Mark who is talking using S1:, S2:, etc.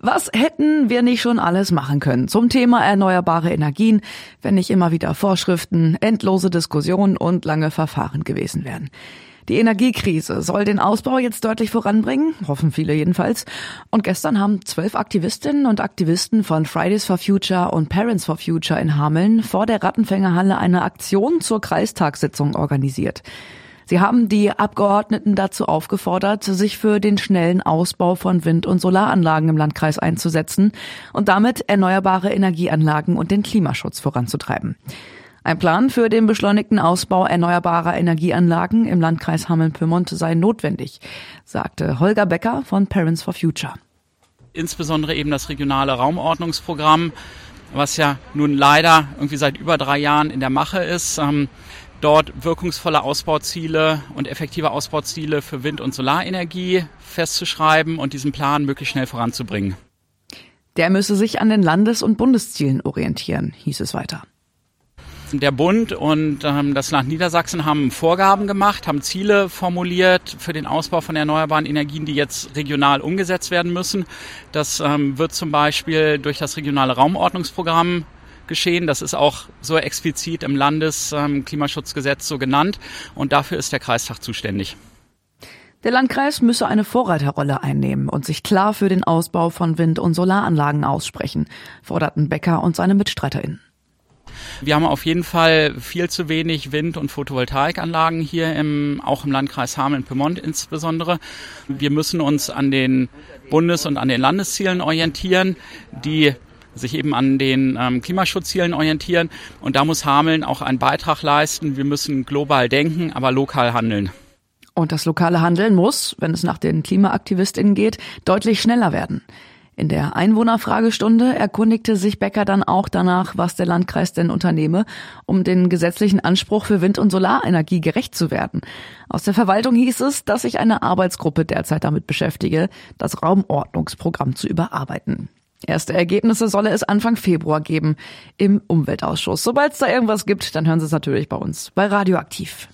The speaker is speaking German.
S1: Was hätten wir nicht schon alles machen können zum Thema erneuerbare Energien, wenn nicht immer wieder Vorschriften, endlose Diskussionen und lange Verfahren gewesen wären? Die Energiekrise soll den Ausbau jetzt deutlich voranbringen, hoffen viele jedenfalls. Und gestern haben zwölf Aktivistinnen und Aktivisten von Fridays for Future und Parents for Future in Hameln vor der Rattenfängerhalle eine Aktion zur Kreistagssitzung organisiert. Sie haben die Abgeordneten dazu aufgefordert, sich für den schnellen Ausbau von Wind- und Solaranlagen im Landkreis einzusetzen und damit erneuerbare Energieanlagen und den Klimaschutz voranzutreiben. Ein Plan für den beschleunigten Ausbau erneuerbarer Energieanlagen im Landkreis Hameln-Pyrmont sei notwendig, sagte Holger Becker von Parents for Future.
S2: Insbesondere eben das regionale Raumordnungsprogramm, was ja nun leider irgendwie seit über drei Jahren in der Mache ist. Dort wirkungsvolle Ausbauziele und effektive Ausbauziele für Wind- und Solarenergie festzuschreiben und diesen Plan möglichst schnell voranzubringen.
S1: Der müsse sich an den Landes- und Bundeszielen orientieren, hieß es weiter.
S2: Der Bund und ähm, das Land Niedersachsen haben Vorgaben gemacht, haben Ziele formuliert für den Ausbau von erneuerbaren Energien, die jetzt regional umgesetzt werden müssen. Das ähm, wird zum Beispiel durch das regionale Raumordnungsprogramm geschehen. Das ist auch so explizit im Landesklimaschutzgesetz so genannt und dafür ist der Kreistag zuständig.
S1: Der Landkreis müsse eine Vorreiterrolle einnehmen und sich klar für den Ausbau von Wind- und Solaranlagen aussprechen, forderten Becker und seine MitstreiterInnen.
S2: Wir haben auf jeden Fall viel zu wenig Wind- und Photovoltaikanlagen hier im, auch im Landkreis Hameln-Pyrmont insbesondere. Wir müssen uns an den Bundes- und an den Landeszielen orientieren, die sich eben an den ähm, Klimaschutzzielen orientieren. Und da muss Hameln auch einen Beitrag leisten. Wir müssen global denken, aber lokal handeln.
S1: Und das lokale Handeln muss, wenn es nach den KlimaaktivistInnen geht, deutlich schneller werden. In der Einwohnerfragestunde erkundigte sich Becker dann auch danach, was der Landkreis denn unternehme, um den gesetzlichen Anspruch für Wind- und Solarenergie gerecht zu werden. Aus der Verwaltung hieß es, dass sich eine Arbeitsgruppe derzeit damit beschäftige, das Raumordnungsprogramm zu überarbeiten. Erste Ergebnisse solle es Anfang Februar geben im Umweltausschuss. Sobald es da irgendwas gibt, dann hören Sie es natürlich bei uns bei Radioaktiv.